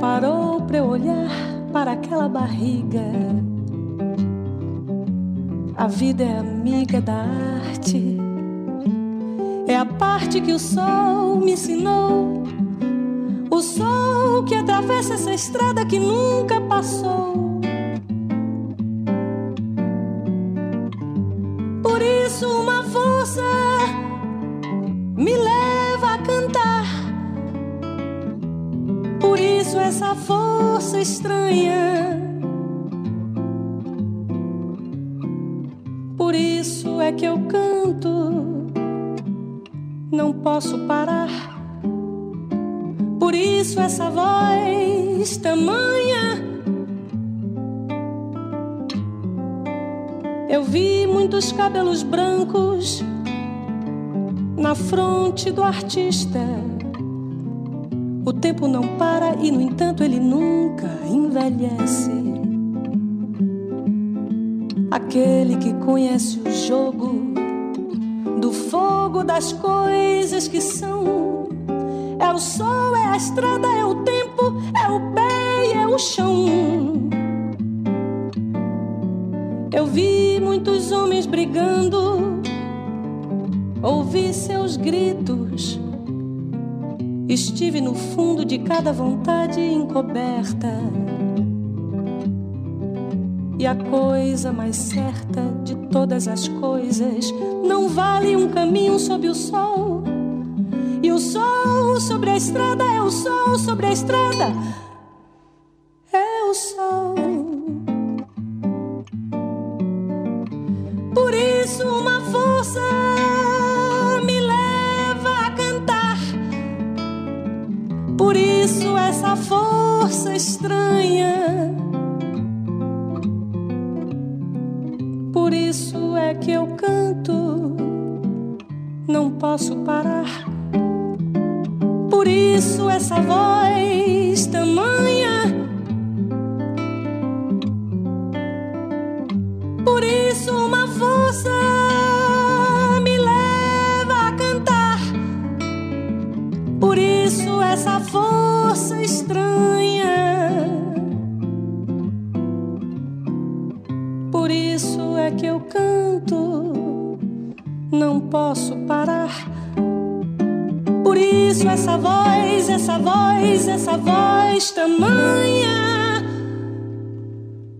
Parou para eu olhar para aquela barriga. A vida é amiga da arte. É a parte que o sol me ensinou. O sol que atravessa essa estrada que nunca passou. Essa força estranha. Por isso é que eu canto, não posso parar. Por isso essa voz tamanha. Eu vi muitos cabelos brancos na fronte do artista. O tempo não para e, no entanto, ele nunca envelhece. Aquele que conhece o jogo do fogo das coisas que são. É o sol, é a estrada, é o tempo, é o pé é o chão. Eu vi muitos homens brigando, ouvi seus gritos. Estive no fundo de cada vontade encoberta. E a coisa mais certa de todas as coisas não vale um caminho sob o sol. E o sol sobre a estrada é o sol sobre a estrada.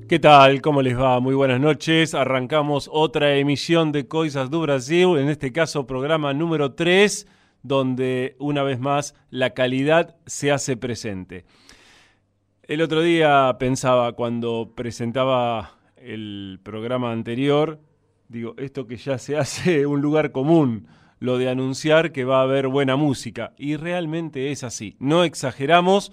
¿Qué tal? ¿Cómo les va? Muy buenas noches. Arrancamos otra emisión de Coisas do Brasil, en este caso programa número 3, donde una vez más la calidad se hace presente. El otro día pensaba cuando presentaba el programa anterior, digo, esto que ya se hace un lugar común, lo de anunciar que va a haber buena música. Y realmente es así. No exageramos,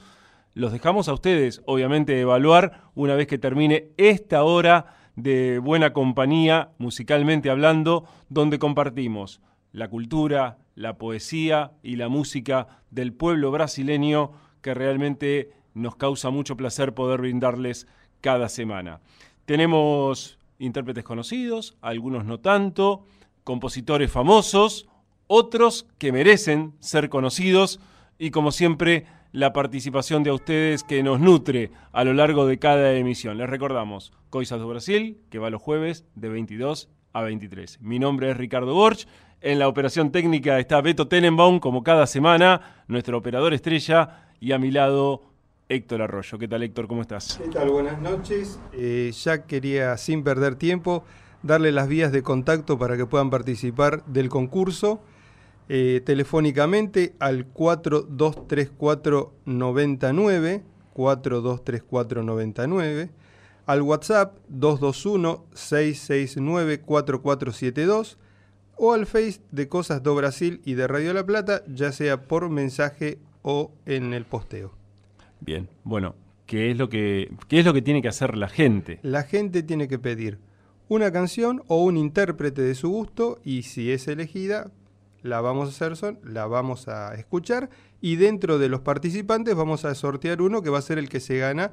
los dejamos a ustedes, obviamente, evaluar una vez que termine esta hora de buena compañía, musicalmente hablando, donde compartimos la cultura, la poesía y la música del pueblo brasileño que realmente nos causa mucho placer poder brindarles cada semana. Tenemos intérpretes conocidos, algunos no tanto, compositores famosos, otros que merecen ser conocidos y como siempre la participación de ustedes que nos nutre a lo largo de cada emisión. Les recordamos, Coisas do Brasil, que va los jueves de 22 a 23. Mi nombre es Ricardo Borch. En la operación técnica está Beto Tenenbaum, como cada semana, nuestro operador estrella, y a mi lado Héctor Arroyo. ¿Qué tal Héctor? ¿Cómo estás? ¿Qué tal? Buenas noches. Eh, ya quería, sin perder tiempo, darle las vías de contacto para que puedan participar del concurso eh, telefónicamente al 423499, 423499, al WhatsApp 221-669-4472 o al Face de Cosas do Brasil y de Radio La Plata, ya sea por mensaje o en el posteo. Bien, bueno, ¿qué es lo que, qué es lo que tiene que hacer la gente? La gente tiene que pedir una canción o un intérprete de su gusto y si es elegida, la vamos a hacer son, la vamos a escuchar y dentro de los participantes vamos a sortear uno que va a ser el que se gana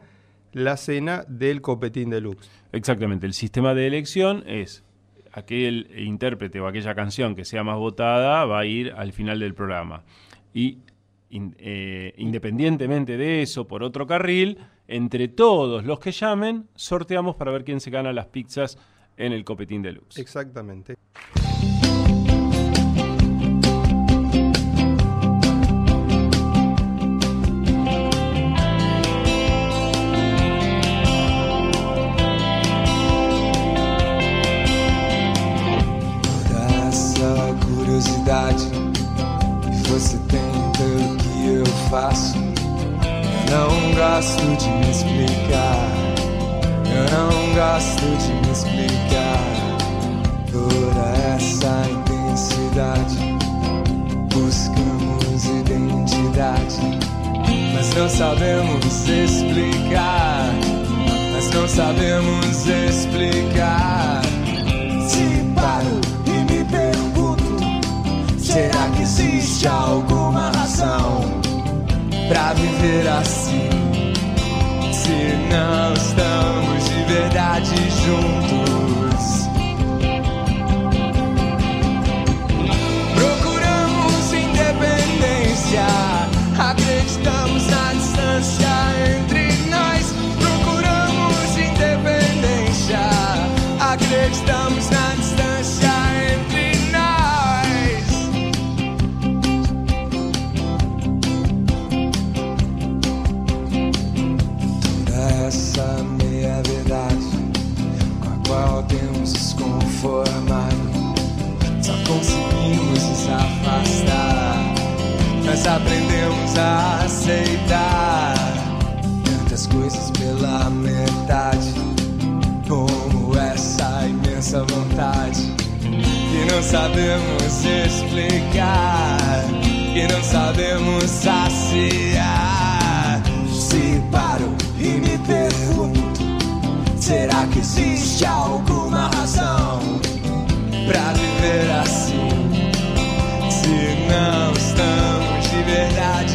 la cena del Copetín Deluxe. Exactamente, el sistema de elección es aquel intérprete o aquella canción que sea más votada va a ir al final del programa. Y eh, independientemente de eso, por otro carril, entre todos los que llamen, sorteamos para ver quién se gana las pizzas en el Copetín Deluxe. Exactamente. Faço, não gosto de me explicar. Eu não gosto de me explicar toda essa intensidade. Buscamos identidade, mas não sabemos explicar. Mas não sabemos explicar. Se paro e me pergunto: será que existe alguma razão pra viver assim? se não estamos de verdade juntos. Procuramos independência, acreditamos na distância entre nós. Procuramos independência, acreditamos aceitar tantas coisas pela metade, como essa imensa vontade que não sabemos explicar, que não sabemos saciar. Se paro e me pergunto, será que existe alguma razão pra viver assim? Se não estamos de verdade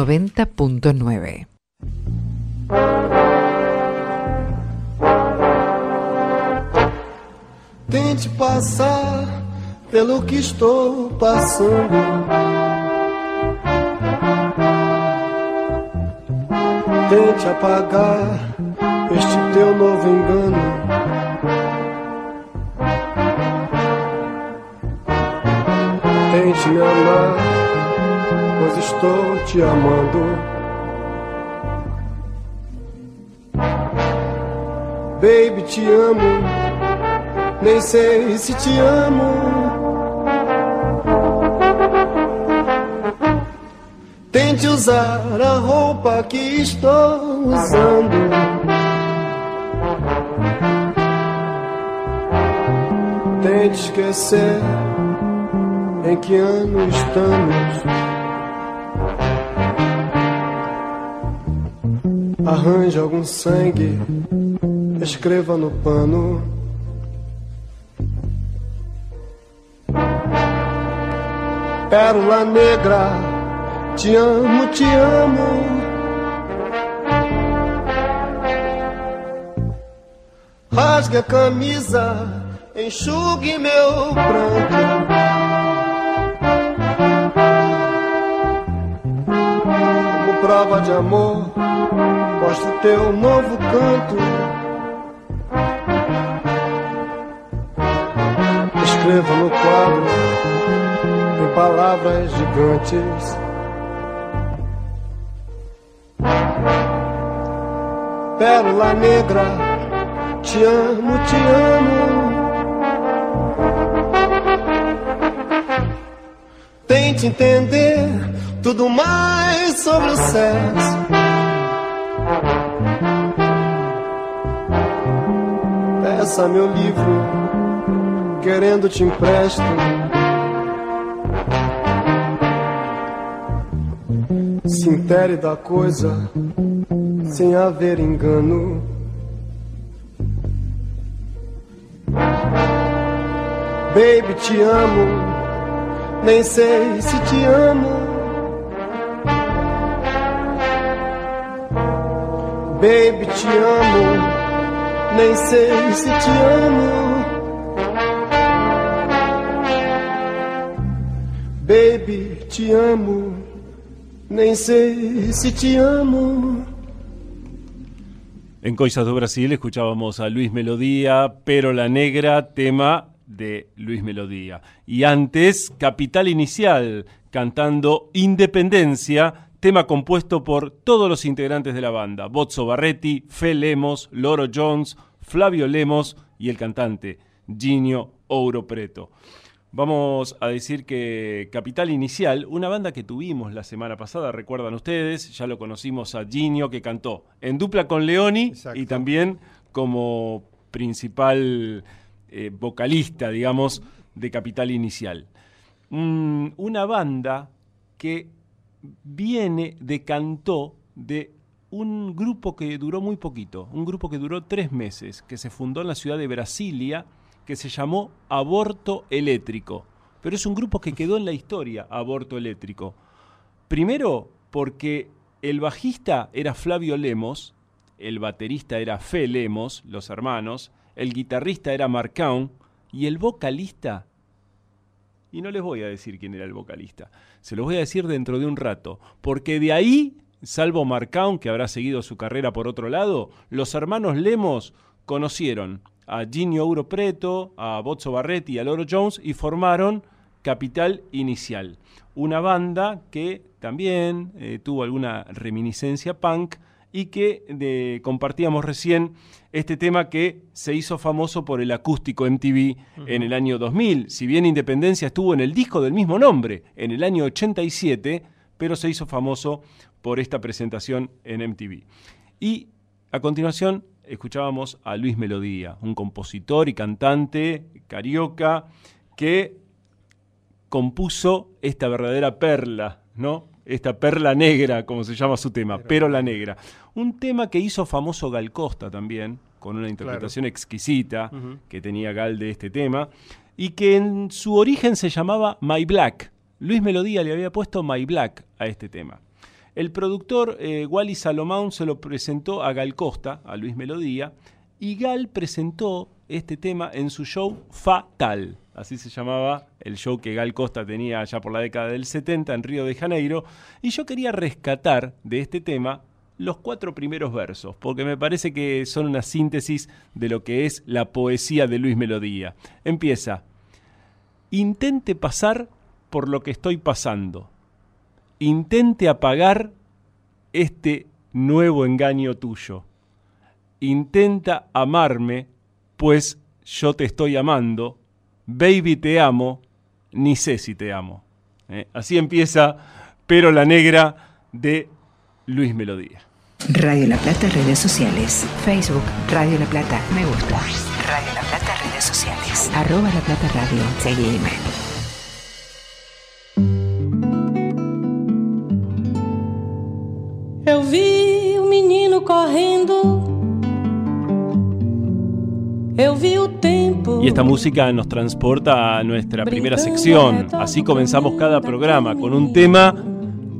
90.9. Tente passar pelo que estou passando. Tente apagar este teu novo estou te amando. Baby, te amo, nem sei se te amo. Tente usar a roupa que estou usando. Tente esquecer em que ano estamos. Arranje algum sangue, escreva no pano. Pérola negra, te amo, te amo. Rasgue a camisa, enxugue meu pranto. Como prova de amor, mostre teu novo canto. Escreva no quadro, em palavras gigantes. Pérola negra, te amo, te amo. Tente entender tudo mais sobre o sexo. Peça meu livro, querendo te empresto. Se da coisa, sem haver engano. Baby, te amo, nem sei se te amo. Baby, te amo, nem sei se te amo. Baby, te amo, nem sei se te amo. En Coisas do Brasil escuchábamos a Luis Melodía, pero la negra, tema de Luis Melodía. Y antes, Capital Inicial, cantando Independencia, tema compuesto por todos los integrantes de la banda, Bozzo Barretti, Fe Lemos, Loro Jones, Flavio Lemos y el cantante Ginio Ouro Preto. Vamos a decir que Capital Inicial, una banda que tuvimos la semana pasada, recuerdan ustedes, ya lo conocimos a Ginio que cantó en dupla con Leoni Exacto. y también como principal eh, vocalista, digamos, de Capital Inicial. Mm, una banda que viene, decantó de un grupo que duró muy poquito, un grupo que duró tres meses, que se fundó en la ciudad de Brasilia, que se llamó Aborto Eléctrico. Pero es un grupo que quedó en la historia, Aborto Eléctrico. Primero, porque el bajista era Flavio Lemos, el baterista era Fe Lemos, los hermanos, el guitarrista era Marcaun y el vocalista y no les voy a decir quién era el vocalista. Se los voy a decir dentro de un rato. Porque de ahí, salvo Marcaun, que habrá seguido su carrera por otro lado, los hermanos Lemos conocieron a Ginio Euro Preto, a Bozzo Barretti y a Loro Jones y formaron Capital Inicial. Una banda que también eh, tuvo alguna reminiscencia punk y que de- compartíamos recién este tema que se hizo famoso por el acústico MTV en el año 2000. Si bien Independencia estuvo en el disco del mismo nombre en el año 87, pero se hizo famoso por esta presentación en MTV. Y a continuación escuchábamos a Luis Melodía, un compositor y cantante carioca que compuso esta verdadera perla, ¿no? Esta perla negra, como se llama su tema, pero la negra. Un tema que hizo famoso Gal Costa también, con una interpretación exquisita que tenía Gal de este tema, y que en su origen se llamaba My Black. Luis Melodía le había puesto My Black a este tema. El productor eh, Wally Salomón se lo presentó a Gal Costa, a Luis Melodía, y Gal presentó este tema en su show Fatal. Así se llamaba el show que Gal Costa tenía ya por la década del 70 en Río de Janeiro. Y yo quería rescatar de este tema los cuatro primeros versos, porque me parece que son una síntesis de lo que es la poesía de Luis Melodía. Empieza. Intente pasar por lo que estoy pasando. Intente apagar este nuevo engaño tuyo. Intenta amarme, pues yo te estoy amando. Baby, te amo, ni sé si te amo. ¿Eh? Así empieza Pero la Negra de Luis Melodía. Radio La Plata, redes sociales. Facebook, Radio La Plata, me gusta. Radio La Plata, redes sociales. Arroba La Plata Radio, seguime. Eu vi o menino correndo. Y esta música nos transporta a nuestra primera sección. Así comenzamos cada programa con un tema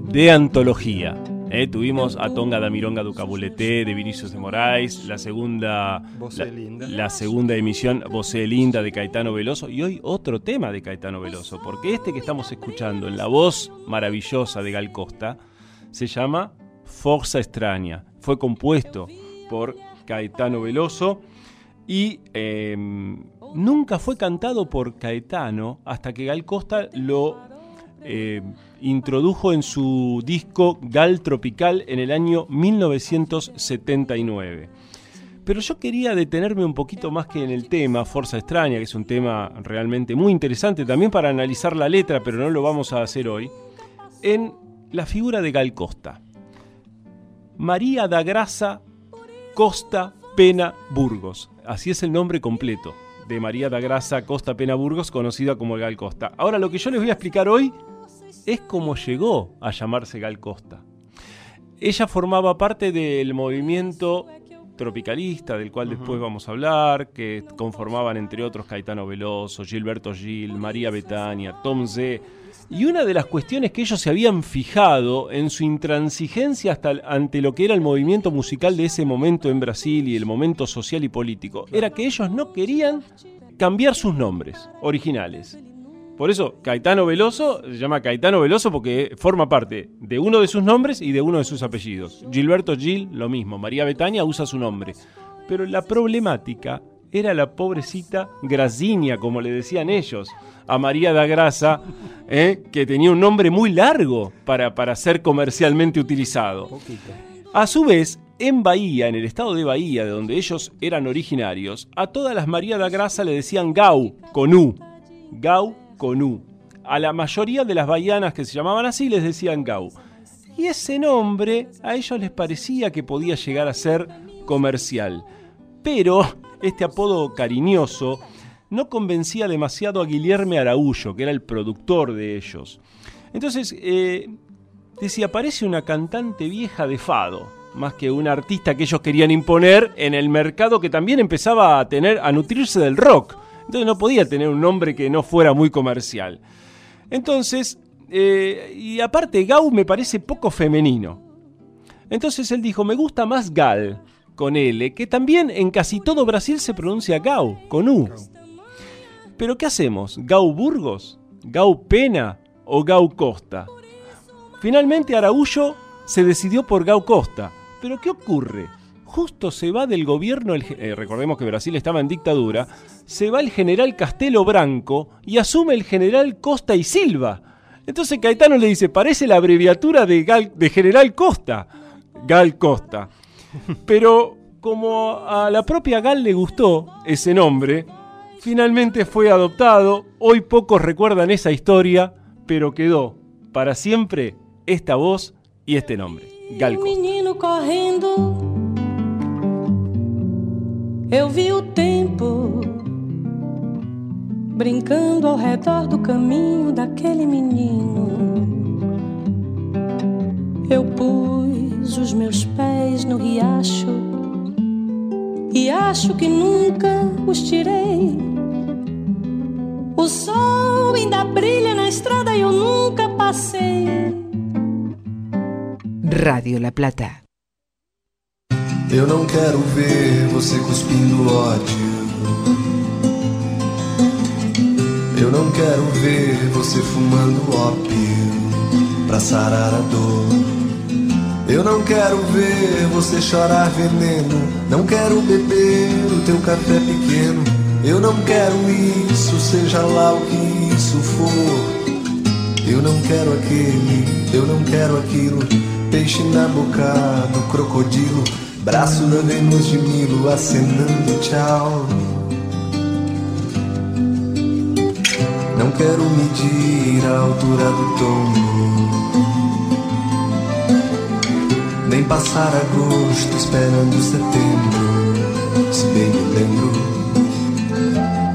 de antología. Eh, tuvimos a Tonga da Mironga do Cabulete de Vinicius de Moraes, la segunda, la, linda. la segunda emisión Vocé Linda de Caetano Veloso y hoy otro tema de Caetano Veloso, porque este que estamos escuchando en la voz maravillosa de Gal Costa se llama Forza Extraña. Fue compuesto por Caetano Veloso y eh, nunca fue cantado por Caetano hasta que Gal Costa lo eh, introdujo en su disco Gal Tropical en el año 1979. Pero yo quería detenerme un poquito más que en el tema Forza Extraña, que es un tema realmente muy interesante también para analizar la letra, pero no lo vamos a hacer hoy, en la figura de Gal Costa. María da Grasa Costa Pena Burgos. Así es el nombre completo de María da Grasa Costa Pena Burgos, conocida como Gal Costa. Ahora lo que yo les voy a explicar hoy es cómo llegó a llamarse Gal Costa. Ella formaba parte del movimiento tropicalista, del cual después vamos a hablar, que conformaban entre otros Caetano Veloso, Gilberto Gil, María Betania, Tom Z. Y una de las cuestiones que ellos se habían fijado en su intransigencia hasta el- ante lo que era el movimiento musical de ese momento en Brasil y el momento social y político, era que ellos no querían cambiar sus nombres originales. Por eso Caetano Veloso se llama Caetano Veloso porque forma parte de uno de sus nombres y de uno de sus apellidos. Gilberto Gil, lo mismo. María Betania usa su nombre. Pero la problemática era la pobrecita Grazinia, como le decían ellos, a María da Grasa, ¿eh? que tenía un nombre muy largo para, para ser comercialmente utilizado. A su vez, en Bahía, en el estado de Bahía, de donde ellos eran originarios, a todas las María da Grasa le decían Gau, con U. Gau A la mayoría de las bahianas que se llamaban así les decían Gau. Y ese nombre a ellos les parecía que podía llegar a ser comercial. Pero este apodo cariñoso no convencía demasiado a Guillermo Araújo, que era el productor de ellos. Entonces, eh, decía, parece una cantante vieja de fado, más que una artista que ellos querían imponer en el mercado que también empezaba a tener, a nutrirse del rock. Entonces no podía tener un nombre que no fuera muy comercial. Entonces, eh, y aparte Gau me parece poco femenino. Entonces él dijo, me gusta más Gal, con L, que también en casi todo Brasil se pronuncia Gau, con U. Pero ¿qué hacemos? ¿Gau Burgos? ¿Gau Pena? ¿O Gau Costa? Finalmente Araújo se decidió por Gau Costa. Pero ¿qué ocurre? Justo se va del gobierno, el eh, recordemos que Brasil estaba en dictadura, se va el general Castelo Branco y asume el general Costa y Silva. Entonces Caetano le dice, parece la abreviatura de, Gal- de General Costa, Gal Costa. Pero como a la propia Gal le gustó ese nombre, finalmente fue adoptado. Hoy pocos recuerdan esa historia, pero quedó para siempre esta voz y este nombre, Gal Costa. Eu vi o tempo brincando ao redor do caminho daquele menino. Eu pus os meus pés no riacho e acho que nunca os tirei. O sol ainda brilha na estrada e eu nunca passei. Radio La Plata. Eu não quero ver você cuspindo ódio. Eu não quero ver você fumando ópio pra sarar a dor. Eu não quero ver você chorar veneno. Não quero beber o teu café pequeno. Eu não quero isso, seja lá o que isso for. Eu não quero aquele, eu não quero aquilo. Peixe na boca do crocodilo, braço da Vênus de Milo acenando tchau. Não quero medir a altura do tombo. Nem passar agosto esperando setembro. Se bem me lembro.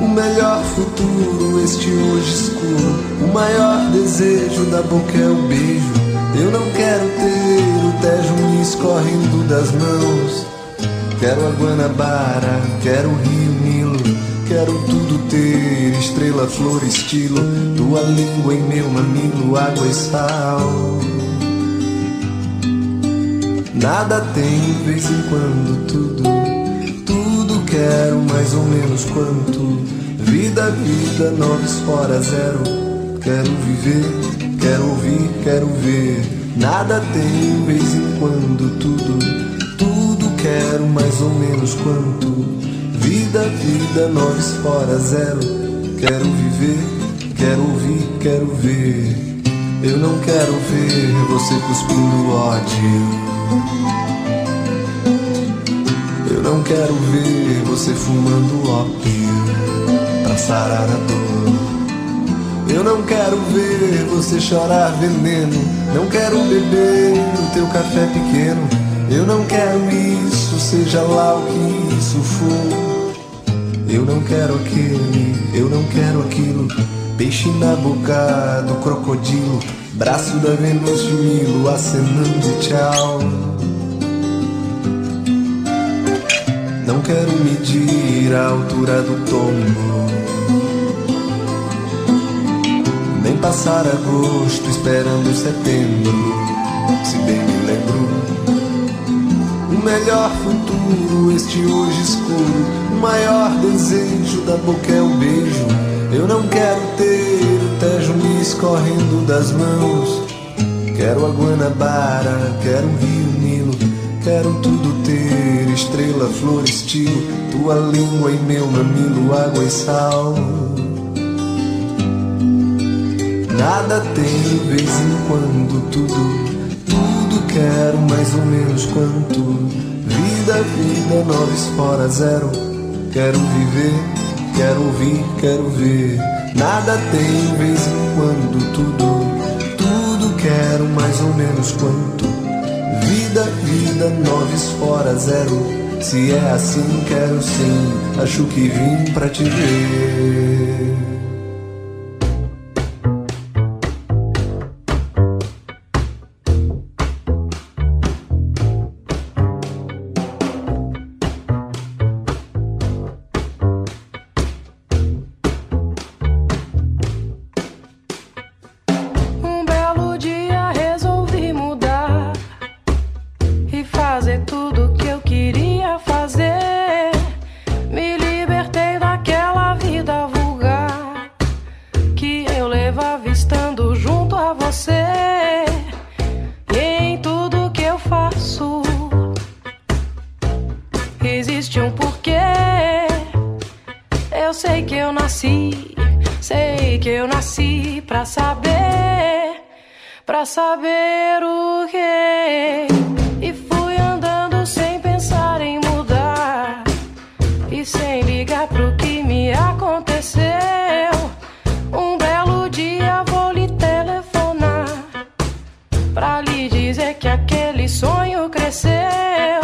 O melhor futuro, este hoje escuro. O maior desejo da boca é o beijo. Eu não quero ter o Tejo me escorrendo das mãos. Quero a Guanabara, quero o Rio Nilo. Quero tudo ter, estrela, flor, estilo. Tua língua em meu mamilo, água e sal. Nada tem, vez em quando, tudo. Tudo quero, mais ou menos quanto. Vida, vida, noves fora zero. Quero viver, quero ouvir, quero ver. Nada tem, vez em quando, tudo. Tudo quero, mais ou menos quanto. Vida, vida, noves fora zero. Quero viver, quero ouvir, quero ver. Eu não quero ver você cuspindo ódio. Eu não quero ver você fumando ópio pra sarar a dor. Não quero ver você chorar veneno. Não quero beber o teu café pequeno. Eu não quero isso, seja lá o que isso for. Eu não quero aquele, eu não quero aquilo. Peixe na boca do crocodilo. Braço da Vênus de Milo acenando tchau. Não quero medir a altura do tombo. Passar agosto esperando setembro. Se bem me lembro. O melhor futuro, este hoje escuro. O maior desejo da boca é o beijo. Eu não quero ter o Tejo me escorrendo das mãos. Quero a Guanabara, quero o Rio Nilo. Quero tudo ter, estrela, flor, estilo. Tua língua e meu mamilo, água e sal. Nada tem, vez em quando, tudo. Tudo quero, mais ou menos quanto. Vida, vida, noves fora zero. Quero viver, quero ouvir, quero ver. Nada tem, vez em quando, tudo. Tudo quero, mais ou menos quanto. Vida, vida, noves fora zero. Se é assim, quero sim. Acho que vim pra te ver. Lhe dizer que aquele sonho cresceu.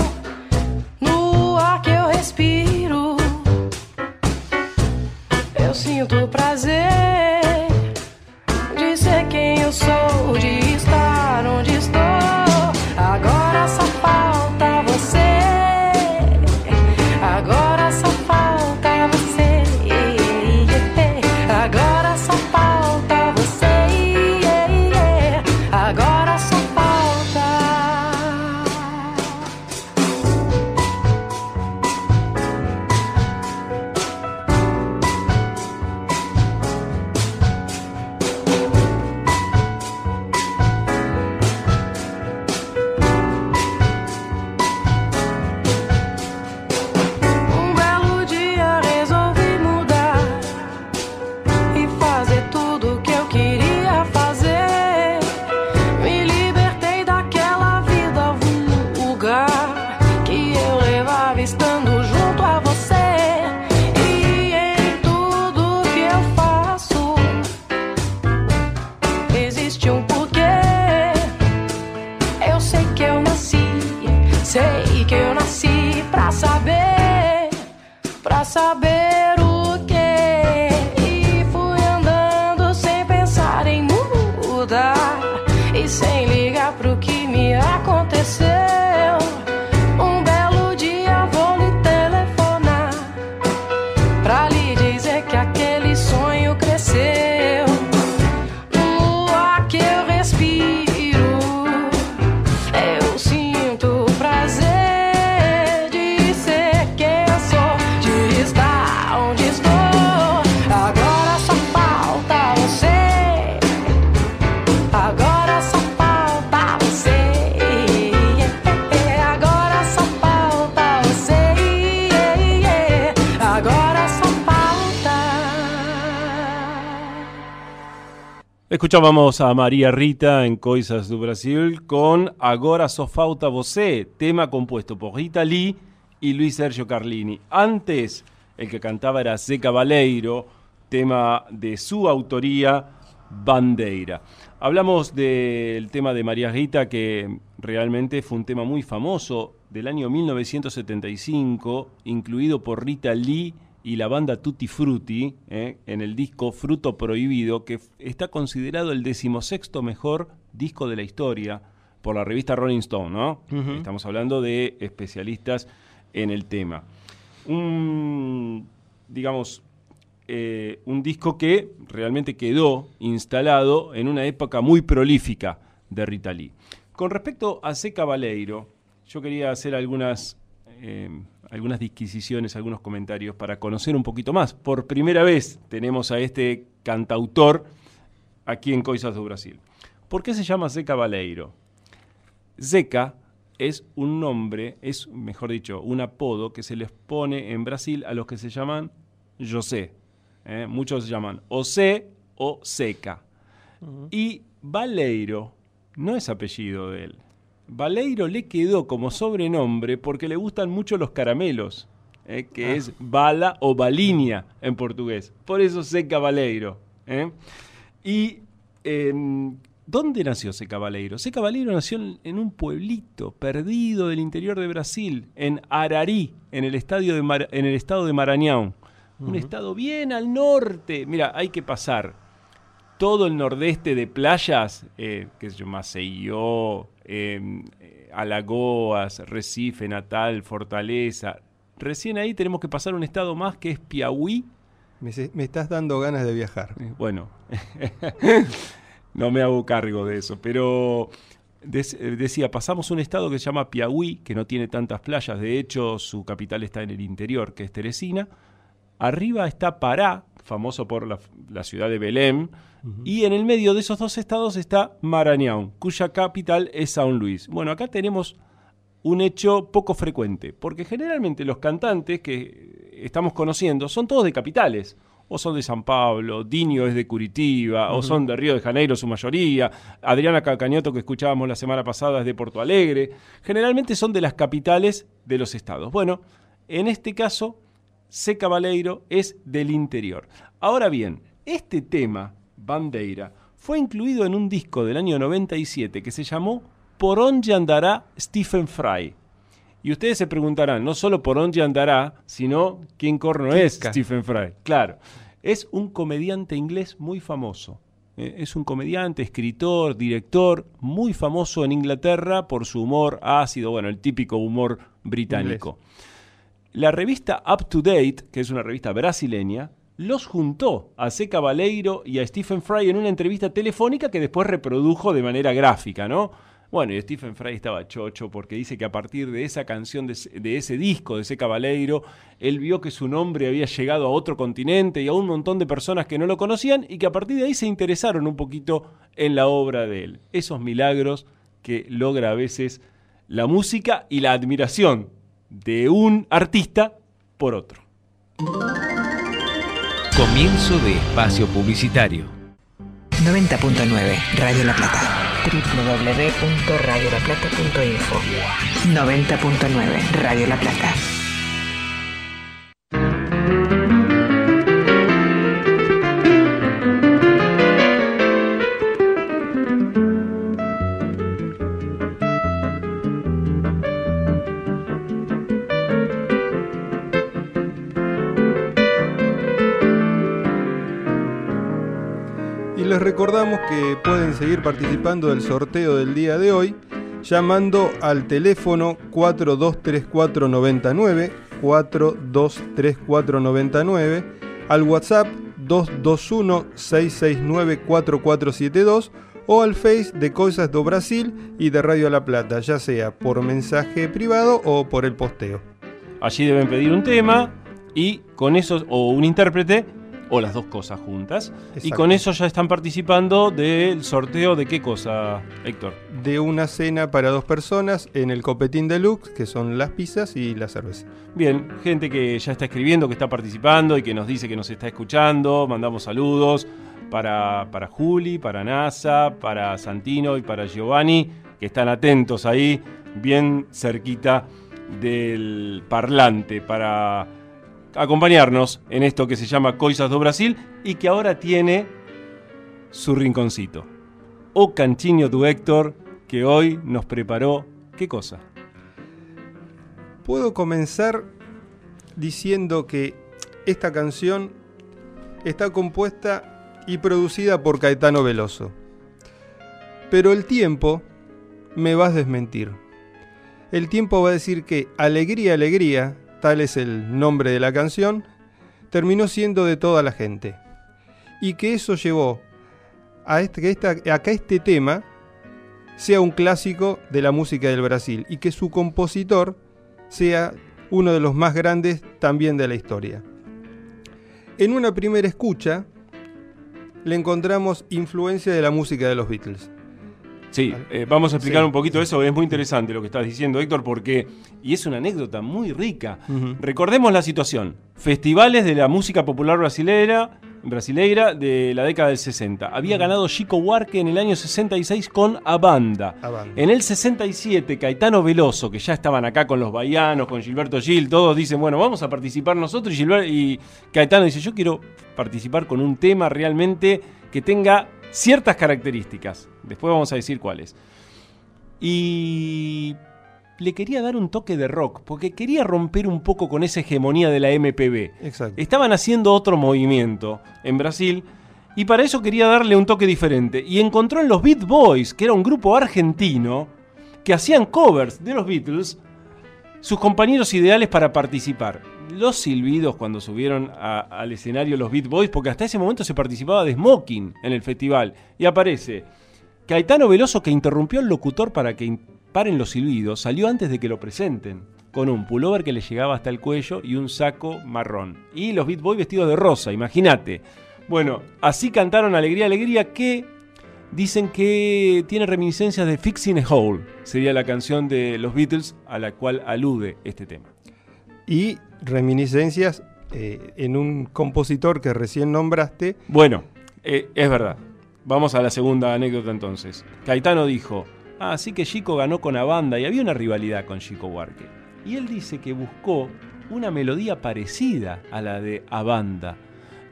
No ar que eu respiro, eu sinto prazer Escuchábamos a María Rita en Coisas do Brasil con Agora só falta você, tema compuesto por Rita Lee y Luis Sergio Carlini. Antes, el que cantaba era Zé Cabaleiro, tema de su autoría, Bandeira. Hablamos del tema de María Rita, que realmente fue un tema muy famoso del año 1975, incluido por Rita Lee y la banda Tutti Frutti eh, en el disco Fruto Prohibido, que está considerado el decimosexto mejor disco de la historia por la revista Rolling Stone, ¿no? Estamos hablando de especialistas en el tema. Un, digamos, eh, un disco que realmente quedó instalado en una época muy prolífica de Rita Lee. Con respecto a C. Cabaleiro, yo quería hacer algunas, eh, algunas disquisiciones, algunos comentarios para conocer un poquito más. Por primera vez tenemos a este cantautor aquí en Coisas do Brasil. ¿Por qué se llama C. Cabaleiro? Zeca es un nombre, es, mejor dicho, un apodo que se les pone en Brasil a los que se llaman José. ¿eh? Muchos se llaman José o Seca. Y Baleiro no es apellido de él. Baleiro le quedó como sobrenombre porque le gustan mucho los caramelos, ¿eh? que es bala o balinha en portugués. Por eso Seca Baleiro. ¿eh? Y em, ¿Dónde nació Seca Baleiro? Seca Baleiro nació en, en un pueblito perdido del interior de Brasil, en Ararí, en el, estadio de Mar- en el estado de Maranhão. Un estado bien al norte. Mira, hay que pasar todo el nordeste de playas, eh, qué sé yo, Maceió, eh, eh, Alagoas, Recife, Natal, Fortaleza. Recién ahí tenemos que pasar un estado más que es Piauí, Me, estás dando ganas de viajar. eh, Bueno, no me hago cargo de eso, pero eh, decía, pasamos un estado que se llama Piauí, que no tiene tantas playas, de hecho su capital está en el interior, que es Teresina. Arriba está Pará, famoso por la, la ciudad de Belém, y en el medio de esos dos estados está Maranhão, cuya capital es São Luis. Bueno, acá tenemos un hecho poco frecuente, porque generalmente los cantantes que estamos conociendo son todos de capitales, o son de San Pablo, Dinio es de Curitiba, o son de Río de Janeiro su mayoría, Adriana Calcañoto que escuchábamos la semana pasada es de Porto Alegre, generalmente son de las capitales de los estados. Bueno, en este caso, C. Cabaleiro es del interior. Ahora bien, este tema, Bandeira, fue incluido en un disco del año 97 que se llamó Por onde andará Stephen Fry. Y ustedes se preguntarán, no solo por dónde andará, sino quién corno es. Stephen Fry. Claro, es un comediante inglés muy famoso. Eh, es un comediante, escritor, director, muy famoso en Inglaterra por su humor ácido, bueno, el típico humor británico. La revista Up to Date, que es una revista brasileña, los juntó a C. Cabaleiro y a Stephen Fry en una entrevista telefónica que después reprodujo de manera gráfica, ¿no? Bueno, y Stephen Fry estaba chocho porque dice que a partir de esa canción, de, ese- ese disco de C. Cabaleiro, él vio que su nombre había llegado a otro continente y a un montón de personas que no lo conocían y que a partir de ahí se interesaron un poquito en la obra de él. Esos milagros que logra a veces la música y la admiración de un artista por otro. Comienzo de espacio publicitario. 90.9 Radio La Plata. www.radiolaplata.info 90.9 Radio La Plata. Recordamos que pueden seguir participando del sorteo del día de hoy llamando al teléfono 423499, 423499, al WhatsApp 221-669-4472 o al Face de Cosas do Brasil y de Radio La Plata, ya sea por mensaje privado o por el posteo. Allí deben pedir un tema y con eso, o un intérprete, o las dos cosas juntas. Y con eso ya están participando del sorteo de qué cosa, Héctor. De una cena para dos personas en el Copetín Deluxe, que son las pizzas y la cerveza. Bien, gente que ya está escribiendo, que está participando y que nos dice que nos está escuchando. Mandamos saludos para, para Juli, para NASA, para Santino y para Giovanni, que están atentos ahí, bien cerquita del parlante, para acompañarnos en esto que se llama Coisas do Brasil y que ahora tiene su rinconcito. O Cantinho do Héctor, que hoy nos preparó, ¿qué cosa? Puedo comenzar diciendo que esta canción está compuesta y producida por Caetano Veloso. Pero el tiempo me va a desmentir. El tiempo va a decir que Alegría, Alegría, tal es el nombre de la canción, terminó siendo de toda la gente. Y que eso llevó a, este, que este tema sea un clásico de la música del Brasil y que su compositor sea uno de los más grandes también de la historia. En una primera escucha le encontramos influencia de la música de los Beatles. Sí, eh, vamos a explicar Sí, un poquito eso. Es muy interesante lo que estás diciendo, Héctor, porque. Y es una anécdota muy rica. Recordemos la situación: festivales de la música popular brasileira, brasileira de la década del 60. Había ganado Chico Buarque en el año 66 con A Banda. En el 67, Caetano Veloso, que ya estaban acá con los baianos, con Gilberto Gil, todos dicen, bueno, vamos a participar nosotros. Y, Gilber- y Caetano dice, yo quiero participar con un tema realmente que tenga ciertas características. Después vamos a decir cuáles. Y le quería dar un toque de rock, porque quería romper un poco con esa hegemonía de la MPB. Exacto. Estaban haciendo otro movimiento en Brasil y para eso quería darle un toque diferente. Y encontró en los Beat Boys, que era un grupo argentino, que hacían covers de los Beatles, sus compañeros ideales para participar. Los silbidos cuando subieron al escenario los Beat Boys, porque hasta ese momento se participaba de Smoking en el festival. Y aparece Caetano Veloso, que interrumpió al locutor para que paren los silbidos, salió antes de que lo presenten, con un pullover que le llegaba hasta el cuello y un saco marrón. Y los Beat Boys vestidos de rosa, imagínate. Bueno, así cantaron Alegría, Alegría, que dicen que tiene reminiscencias de Fixing a Hole, sería la canción de los Beatles a la cual alude este tema. Y reminiscencias eh, en un compositor que recién nombraste, Bueno, eh, es verdad. Vamos a la segunda anécdota entonces. Caetano dijo, ah, sí que Chico ganó con Abanda y había una rivalidad con Chico Buarque. Y él dice que buscó una melodía parecida a la de Abanda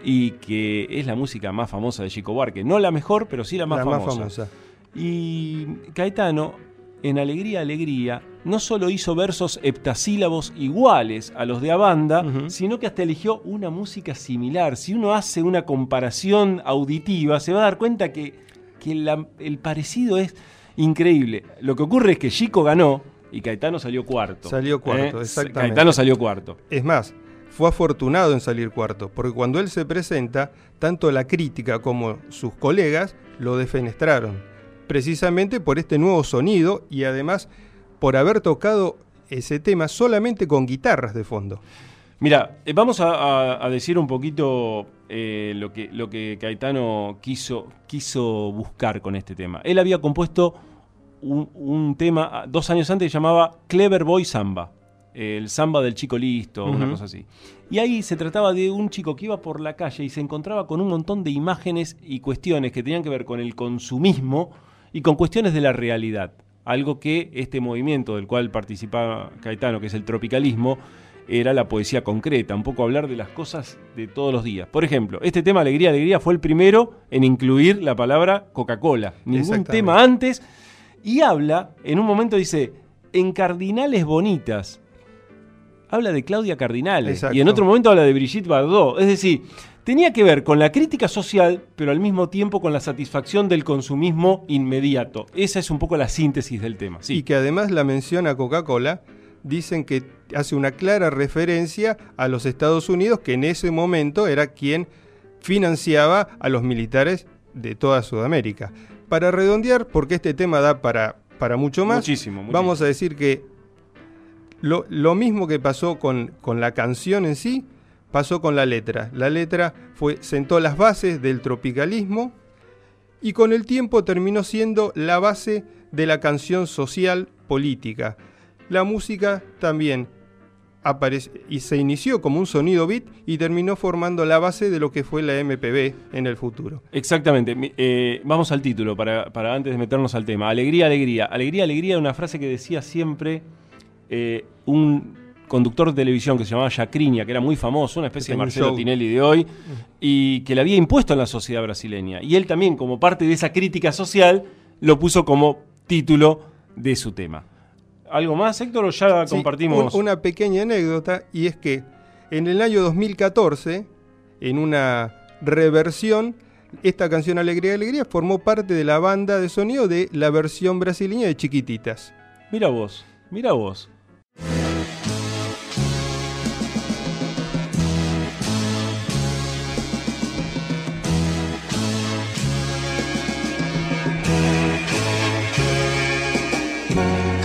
y que es la música más famosa de Chico Buarque. No la mejor, pero sí la más la famosa. más famosa. Y Caetano, en Alegría, Alegría, no solo hizo versos heptasílabos iguales a los de Abanda, sino que hasta eligió una música similar. Si uno hace una comparación auditiva, se va a dar cuenta que, que la- el parecido es increíble. Lo que ocurre es que Chico ganó y Caetano salió cuarto. Salió cuarto, ¿Eh? exactamente. Caetano salió cuarto. Es más, fue afortunado en salir cuarto, porque cuando él se presenta, tanto la crítica como sus colegas lo defenestraron, precisamente por este nuevo sonido y además por haber tocado ese tema solamente con guitarras de fondo. Mira, eh, vamos a, a- a decir un poquito eh, lo, que, lo que Caetano quiso, quiso buscar con este tema. Él había compuesto un, un tema ah, dos años antes que llamaba Clever Boy Samba. El samba del chico listo, una cosa así. Y ahí se trataba de un chico que iba por la calle y se encontraba con un montón de imágenes y cuestiones que tenían que ver con el consumismo y con cuestiones de la realidad. Algo que este movimiento del cual participaba Caetano, que es el tropicalismo, era la poesía concreta, un poco hablar de las cosas de todos los días. Por ejemplo, este tema Alegría, Alegría fue el primero en incluir la palabra Coca-Cola. Ningún tema antes. Y habla, en un momento dice, en cardinales bonitas. Habla de Claudia Cardinales. Exacto. Y en otro momento habla de Brigitte Bardot. Es decir, tenía que ver con la crítica social, pero al mismo tiempo con la satisfacción del consumismo inmediato. Esa es un poco la síntesis del tema. Sí. Y que además la menciona Coca-Cola, dicen que hace una clara referencia a los Estados Unidos, que en ese momento era quien financiaba a los militares de toda Sudamérica. Para redondear, porque este tema da para, para mucho más, Muchísimo, muchísimo. vamos a decir que lo, lo mismo que pasó con, con la canción en sí, pasó con la letra. La letra fue, sentó las bases del tropicalismo y con el tiempo terminó siendo la base de la canción social política. La música también aparece y se inició como un sonido beat y terminó formando la base de lo que fue la MPB en el futuro. Exactamente. Eh, vamos al título para, antes de meternos al tema. Alegría, alegría. Alegría, alegría una frase que decía siempre eh, un conductor de televisión que se llamaba Jacriña, que era muy famoso, una especie de Marcelo show. Tinelli de hoy, y que le había impuesto en la sociedad brasileña. Y él también, como parte de esa crítica social, lo puso como título de su tema. ¿Algo más, Héctor, o ya Sí, compartimos? un- una pequeña anécdota y es que en el año 2014, en una reversión, esta canción Alegría, Alegría formó parte de la banda de sonido de la versión brasileña de Chiquititas. Mira vos, mira vos.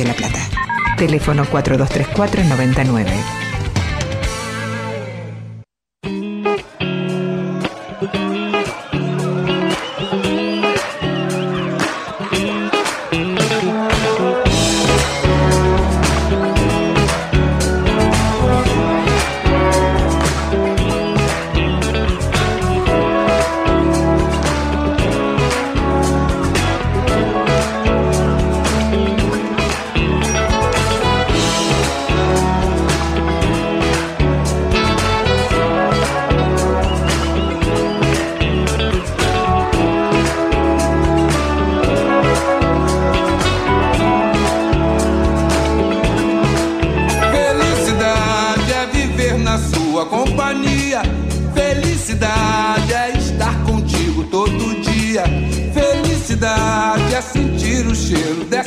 90.9 Radio La Plata. Teléfono 4234-99.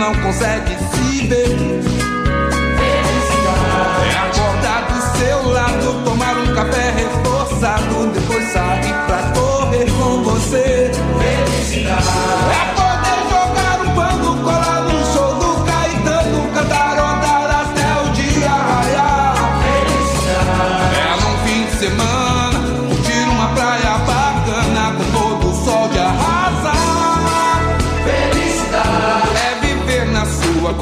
Não consegue se ver. É acordar do seu lado, tomar um café reforçado, depois sair pra correr com você. É poder jogar um pano, colar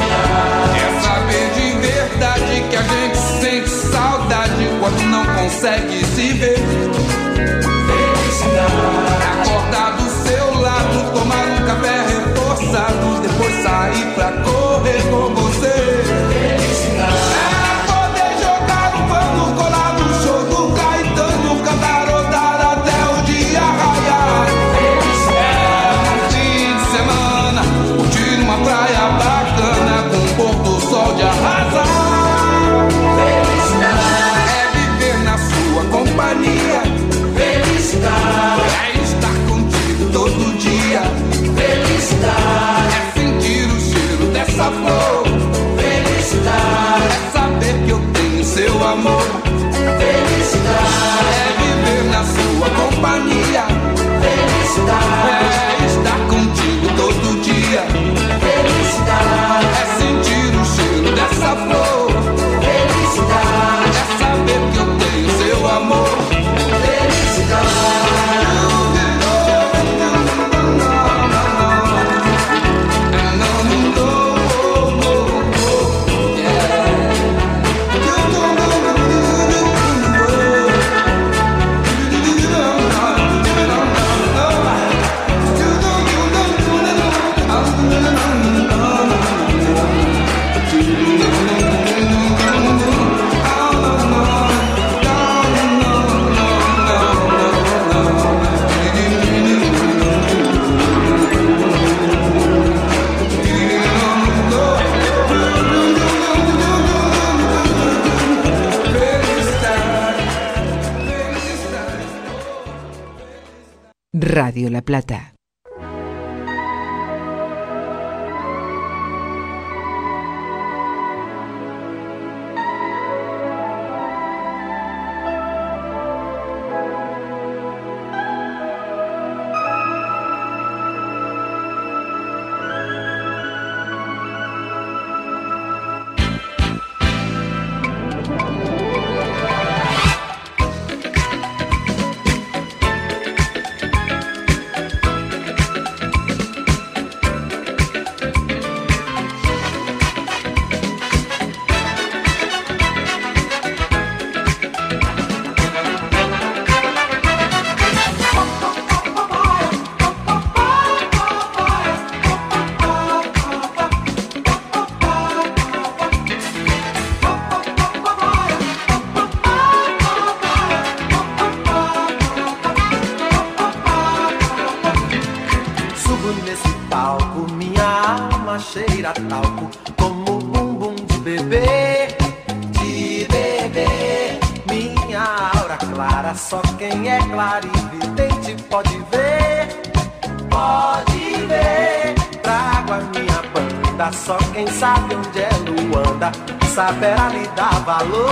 É saber de verdade que a gente sente saudade quando não consegue se ver. Felicidade acordar do seu lado, tomar um café reforçado, depois sair pra Felicidade Radio La Plata. Saberá lhe dar valor,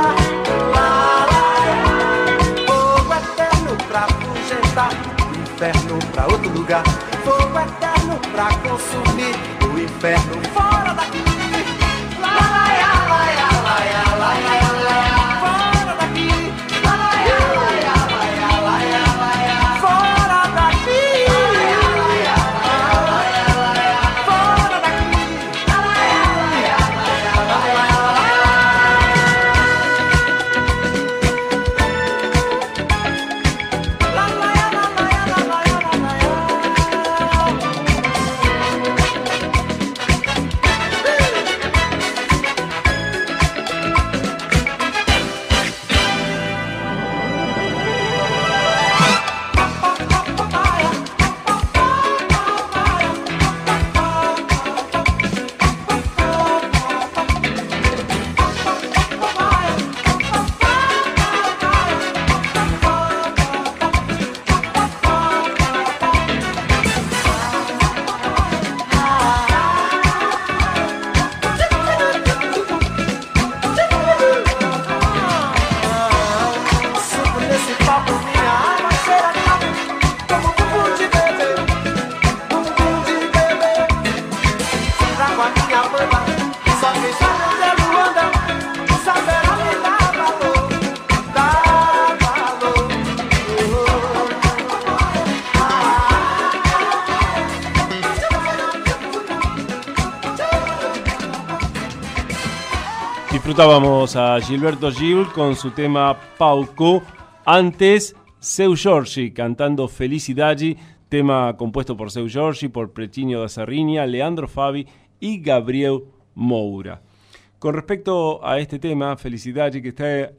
Inferno pra outro lugar. Fogo eterno pra consumir, o inferno fora Disfrutábamos a Gilberto Gil con su tema Pauco. Antes, Seu Giorgi cantando Felicidade, tema compuesto por Seu Giorgi, por Pretinho da Sarrinia, Leandro Fabi y Gabriel Moura. Con respecto a este tema, Felicidade, que está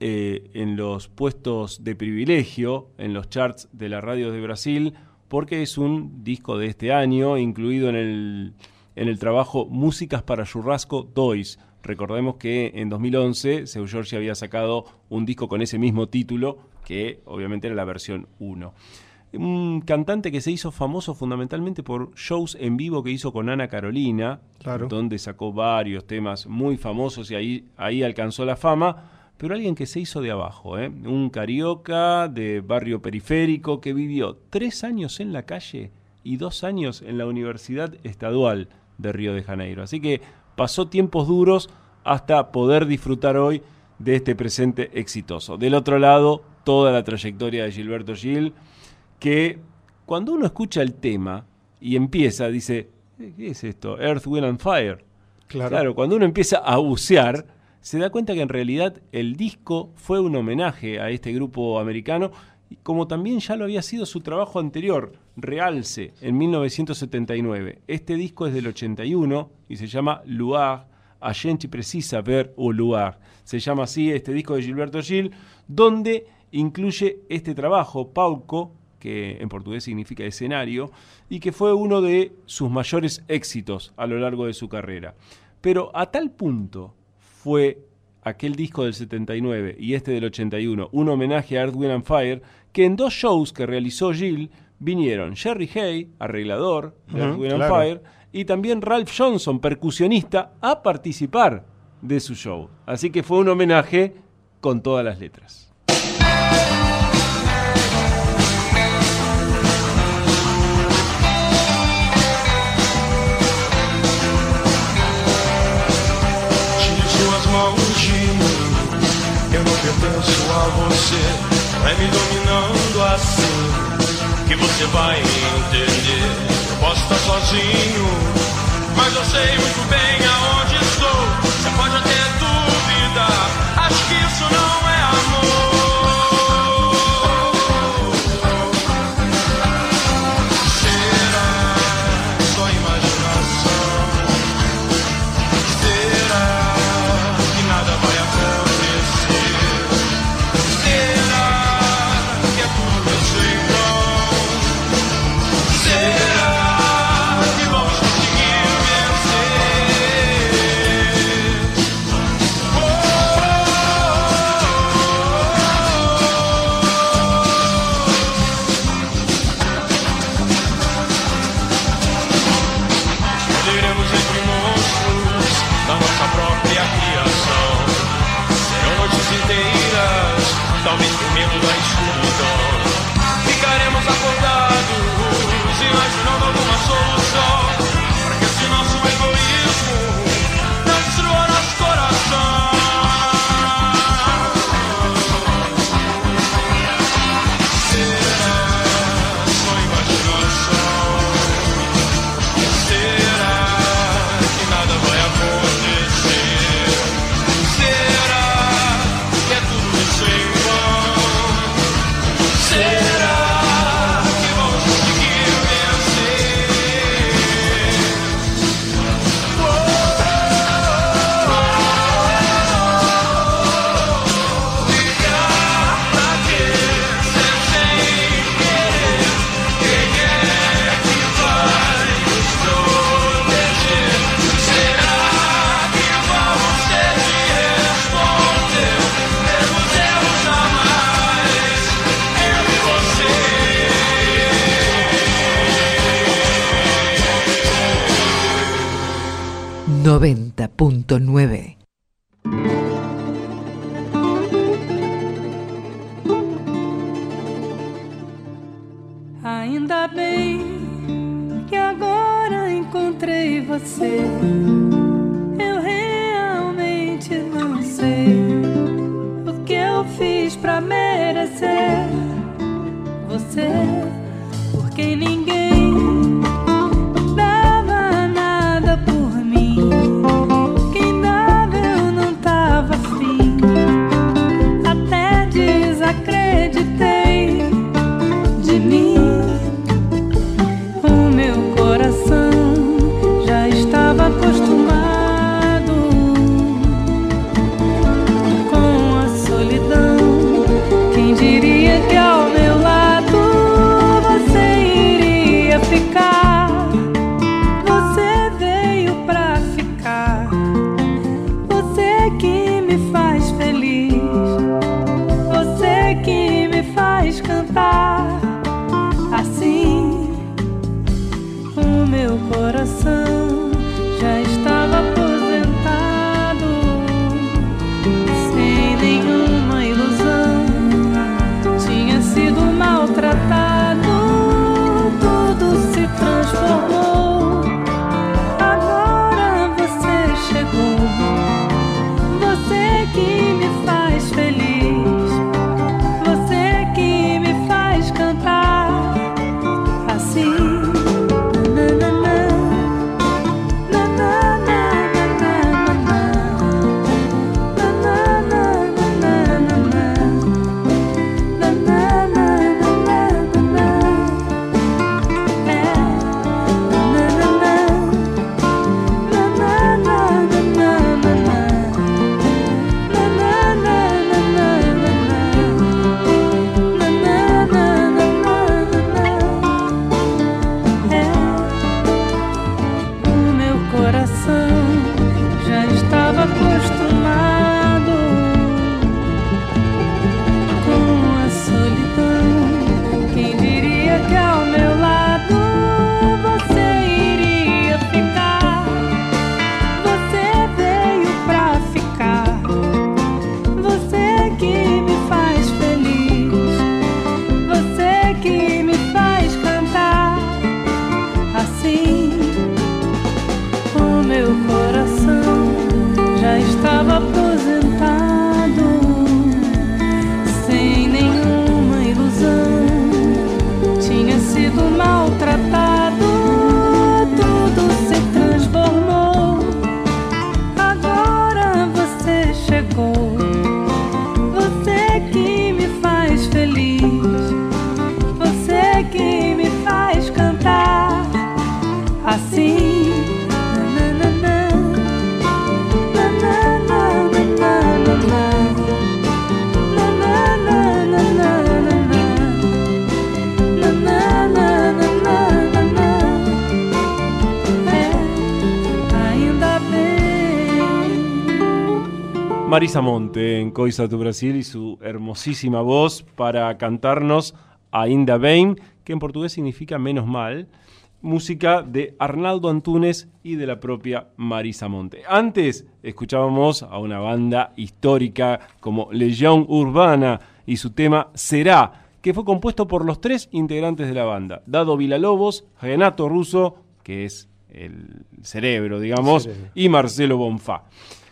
eh, en los puestos de privilegio en los charts de la radio de Brasil, porque es un disco de este año, incluido en el, en el trabajo Músicas para Churrasco 2. Recordemos que en 2011 Seu Jorge había sacado un disco con ese mismo título, que obviamente era la versión 1. Un cantante que se hizo famoso fundamentalmente por shows en vivo que hizo con Ana Carolina, Claro. donde sacó varios temas muy famosos y ahí, ahí alcanzó la fama, pero alguien que se hizo de abajo, ¿eh? un carioca de barrio periférico que vivió tres años en la calle y dos años en la Universidad Estadual de Río de Janeiro. Así que pasó tiempos duros hasta poder disfrutar hoy de este presente exitoso. Del otro lado, toda la trayectoria de Gilberto Gil, que cuando uno escucha el tema y empieza, dice, "Eh, ¿qué es esto? Earth, Wind and Fire. Claro. cuando uno empieza a bucear, se da cuenta que en realidad el disco fue un homenaje a este grupo americano, como también ya lo había sido su trabajo anterior, Realce, en 1979. Este disco es del 81 y se llama Luar, a gente precisa ver o luar. Se llama así este disco de Gilberto Gil, donde incluye este trabajo, Pauco, que en portugués significa escenario, y que fue uno de sus mayores éxitos a lo largo de su carrera. Pero a tal punto fue aquel disco del 79 y este del 81 un homenaje a Earth, Wind and Fire, que en dos shows que realizó Gil vinieron Jerry Hay, arreglador de and claro. Fire, y también Ralph Johnson, percusionista, a participar de su show. Así que fue un homenaje con todas las letras. vai me dominando assim que você vai entender. Eu Posso estar sozinho, mas eu sei muito bem aonde estou. Você pode até duvidar, acho que isso não 101.9. Ainda bem que agora encontrei você. Eu realmente não sei o que eu fiz pra merecer você, porque ninguém Marisa Monte en Coisa do Brasil y su hermosísima voz para cantarnos Ainda Bem, que en portugués significa menos mal, música de Arnaldo Antunes y de la propia Marisa Monte. Antes escuchábamos a una banda histórica como Legión Urbana y su tema Será, que fue compuesto por los tres integrantes de la banda, Dado Villalobos, Renato Russo, que es el cerebro, digamos, Cerebro. y Marcelo Bonfá.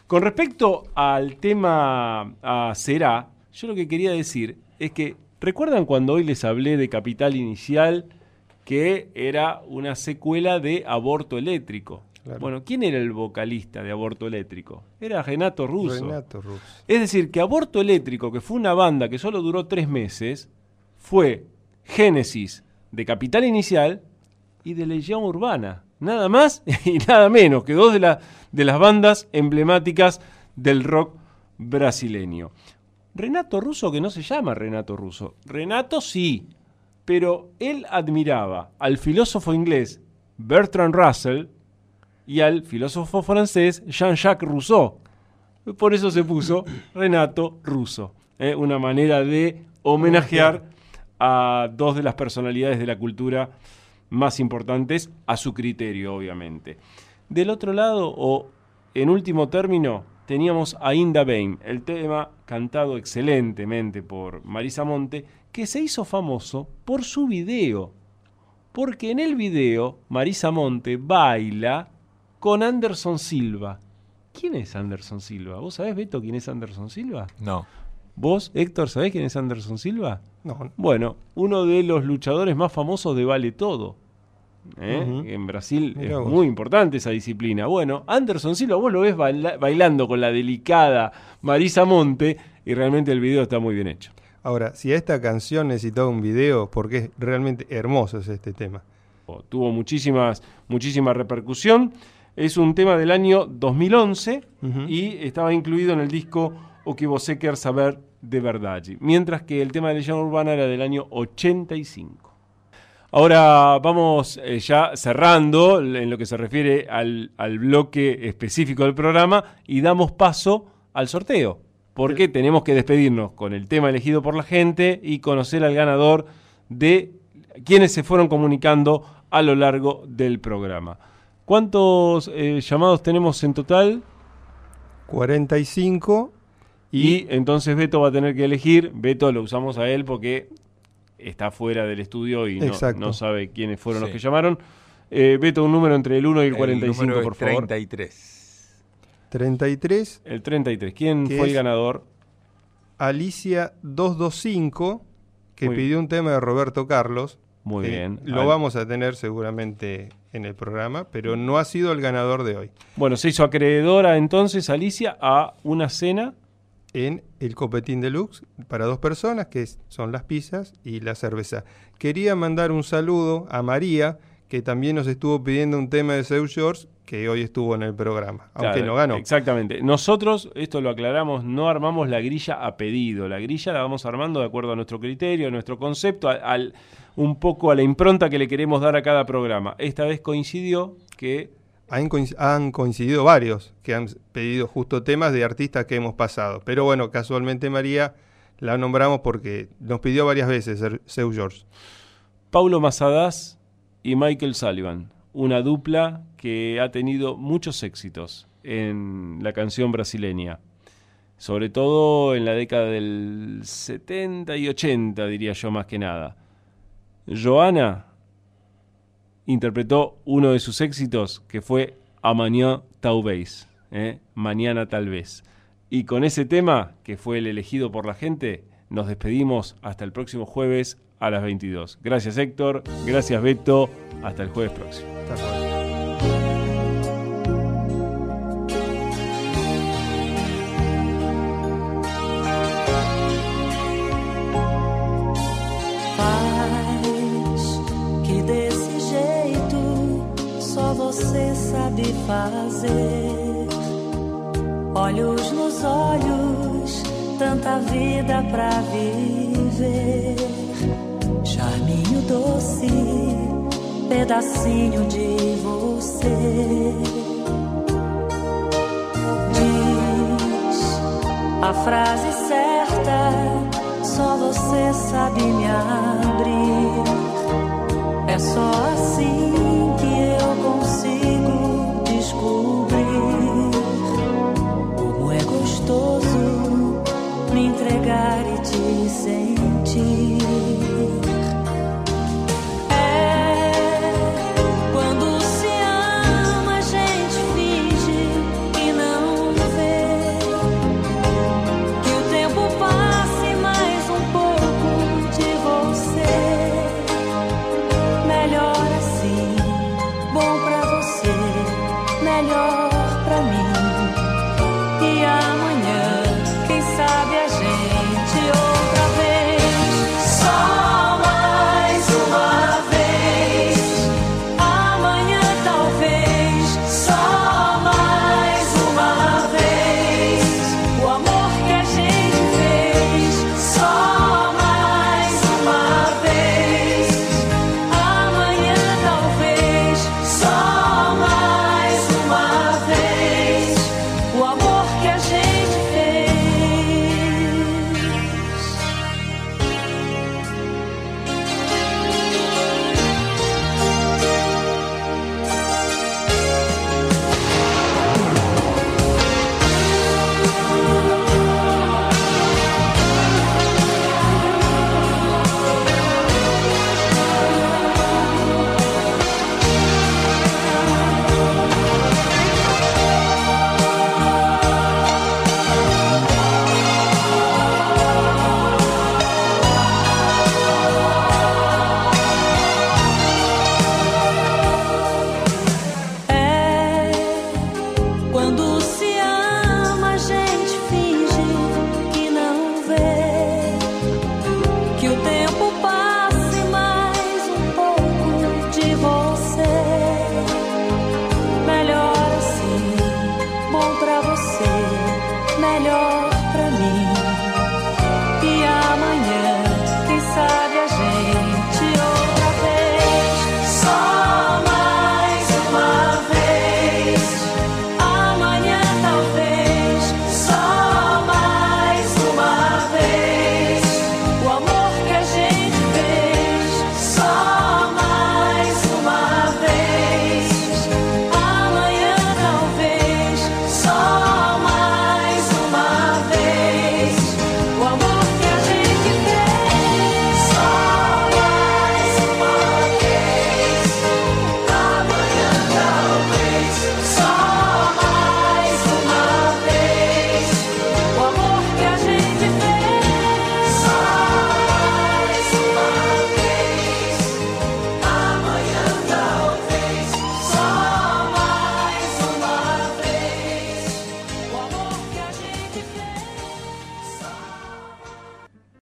Con respecto al tema a Será, yo lo que quería decir es que, ¿recuerdan cuando hoy les hablé de Capital Inicial, que era una secuela de Aborto Eléctrico? Claro. Bueno, ¿quién era el vocalista de Aborto Eléctrico? Era Renato Russo. Renato Russo. Es decir, que Aborto Eléctrico, que fue una banda que solo duró tres meses, fue génesis de Capital Inicial y de Legión Urbana. Nada más y nada menos que dos de, la- de las bandas emblemáticas del rock brasileño. Renato Russo, que no se llama Renato Russo. Renato sí, pero él admiraba al filósofo inglés Bertrand Russell y al filósofo francés Jean-Jacques Rousseau. Por eso se puso Renato Russo. ¿eh? Una manera de homenajear a dos de las personalidades de la cultura más importantes, a su criterio, obviamente. Del otro lado, o en último término, teníamos a Inda Bain, el tema cantado excelentemente por Marisa Monte, que se hizo famoso por su video. Porque en el video Marisa Monte baila con Anderson Silva. ¿Quién es Anderson Silva? ¿Vos sabés, Beto, quién es Anderson Silva? No. ¿Vos, Héctor, sabés quién es Anderson Silva? No, Bueno, uno de los luchadores más famosos de Vale Todo. ¿eh? En Brasil Mirá es vos. muy importante esa disciplina. Bueno, Anderson Silva, vos lo ves baila- bailando con la delicada Marisa Monte y realmente el video está muy bien hecho. Ahora, si a esta canción necesitaba un video, porque es realmente hermoso es este tema. Tuvo muchísimas, muchísima repercusión. Es un tema del año 2011 Ujú. y estaba incluido en el disco O que você quer saber de verdade. Mientras que el tema de Legión Urbana era del año 85. Ahora vamos eh, ya cerrando en lo que se refiere al, al bloque específico del programa y damos paso al sorteo. Porque tenemos que despedirnos con el tema elegido por la gente y conocer al ganador de quienes se fueron comunicando a lo largo del programa. ¿Cuántos eh, llamados tenemos en total? 45 Y entonces Beto va a tener que elegir. Beto lo usamos a él porque está fuera del estudio y no, sabe quiénes fueron los que llamaron. Eh, Beto, un número entre el 1 y el 45, número por es favor. 33. 33, El 33. ¿Quién ¿Qué fue el ganador? Alicia 225, que Muy pidió un tema de Roberto Carlos. Muy bien. Lo Al- vamos a tener seguramente en el programa, pero no ha sido el ganador de hoy. Bueno, se hizo acreedora entonces Alicia a una cena. En el Copetín Deluxe para dos personas, que son las pizzas y la cerveza. Quería mandar un saludo a María, que también nos estuvo pidiendo un tema de Seu George, que hoy estuvo en el programa, aunque no ganó. Exactamente. Nosotros, esto lo aclaramos, no armamos la grilla a pedido. La grilla la vamos armando de acuerdo a nuestro criterio, a nuestro concepto, al, un poco a la impronta que le queremos dar a cada programa. Esta vez coincidió que Han, coinc- han coincidido varios que han pedido justo temas de artistas que hemos pasado. Pero bueno, casualmente María la nombramos porque nos pidió varias veces Seu George. Paulo Masadas y Michael Sullivan, una dupla que ha tenido muchos éxitos en la canción brasileña, sobre todo en la década del 70 y 80, diría yo más que nada. Joana interpretó uno de sus éxitos que fue Amanhã Talvez, ¿eh? Mañana tal vez. Y con ese tema, que fue el elegido por la gente, nos despedimos hasta el próximo jueves a las 22. Gracias Héctor, gracias Beto, hasta el jueves próximo. Fazer. Olhos nos olhos, tanta vida pra viver. Charminho doce, pedacinho de você. Diz frase certa, só você sabe me abrir. É só assim. same tears.